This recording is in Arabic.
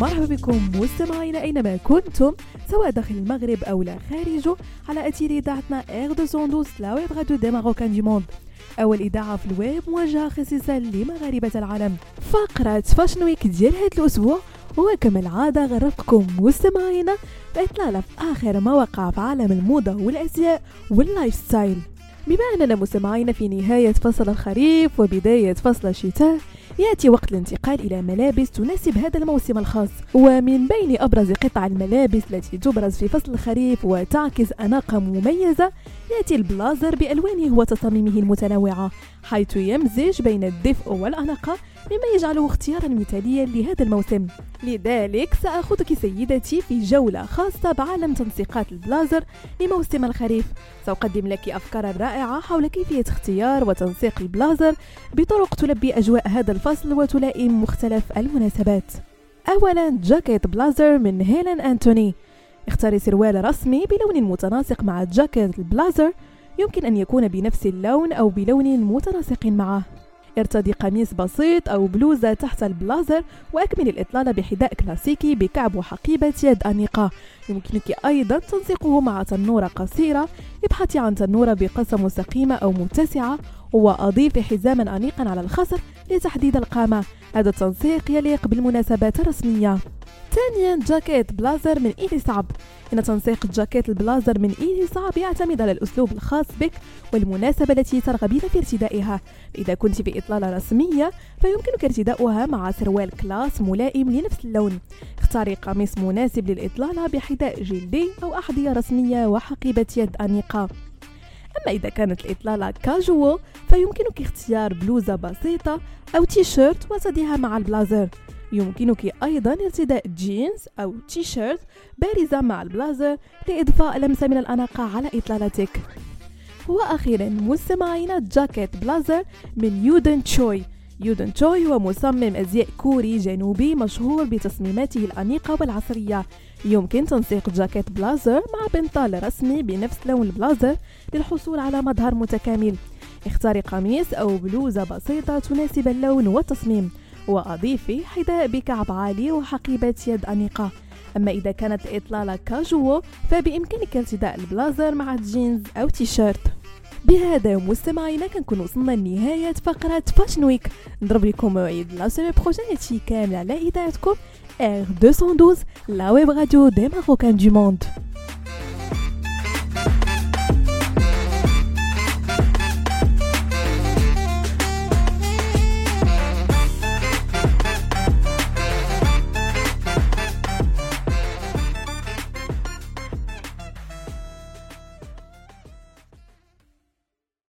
مرحبا بكم مستمعينا أينما كنتم سواء داخل المغرب أو لا خارجه على اثير إذاعتنا Air 212 la web radio des Marocains du monde أول إذاعة في الويب موجهة خصيصا لمغاربة العالم. فقرة Fashion Week ديال هذا الأسبوع وكما العادة نوافيكم مستمعينا باطلاله في آخر ما وقع في عالم الموضة والازياء وال lifestyle بما أننا مستمعين في نهاية فصل الخريف وبداية فصل الشتاء يأتي وقت الانتقال إلى ملابس تناسب هذا الموسم الخاص. ومن بين أبرز قطع الملابس التي تبرز في فصل الخريف وتعكس أناقة مميزة يأتي البلازر بألوانه وتصاميمه المتنوعة حيث يمزج بين الدفء والاناقه مما يجعله اختيارا مثاليا لهذا الموسم. لذلك سأخذك سيدتي في جولة خاصة بعالم تنسيقات البلازر لموسم الخريف. سأقدم لك أفكارا رائعة حول كيفية اختيار وتنسيق البلازر بطرق تلبي أجواء هذا الفصل وتلائم مختلف المناسبات. أولا جاكيت بلازر من هيلين أنتوني. اختاري سروال رسمي بلون متناسق مع جاكيت البلازر يمكن أن يكون بنفس اللون أو بلون متناسق معه. ارتدي قميص بسيط أو بلوزة تحت البلازر وأكمل الإطلالة بحذاء كلاسيكي بكعب وحقيبة يد أنيقة. يمكنك أيضا تنسيقه مع تنورة قصيرة ابحثي عن تنورة بقصة مستقيمة أو متسعة وأضيفي حزاما أنيقا على الخصر لتحديد القامة. هذا التنسيق يليق بالمناسبات الرسمية. ثانيا جاكيت بلازر من إيلي صعب. إن تنسيق جاكيت البلازر من إيلي صعب يعتمد على الأسلوب الخاص بك والمناسبة التي ترغبين في ارتدائها. إذا كنت في إطلالة رسمية فيمكنك ارتداؤها مع سروال classe ملائم لنفس اللون. اختاري قميص مناسب للإطلالة بحذاء جلدي أو أحذية رسمية وحقيبة يد أنيقة. أما إذا كانت الإطلالة كاجوال فيمكنك اختيار بلوزة بسيطة أو تيشيرت وتضعها مع البلازر. يمكنك أيضا ارتداء جينز أو تي شيرت بارزة مع البلازر لإضفاء لمسة من الأناقة على إطلالتك. وأخيرا مستمعينا جاكيت بلازر من يودن تشوي. يودن تشوي هو مصمم أزياء كوري جنوبي مشهور بتصميماته الأنيقة والعصرية. يمكن تنسيق جاكيت بلازر مع بنطال رسمي بنفس لون البلازر للحصول على مظهر متكامل. اختاري قميص أو بلوزة بسيطة تناسب اللون والتصميم. وأضيفي حذاء بكعب عالي وحقيبة يد أنيقة. أما إذا كانت الإطلالة كاجوال فبإمكانك ارتداء البلازر مع الجينز أو تيشيرت. بهذا مستمعينا كنكون وصلنا لنهاية فقرة Fashion Week نضرب لكم موعد la semaine prochaine هادشي كامل على إذاعتكم R212 لا ويب راديو دي ماروكان دو موند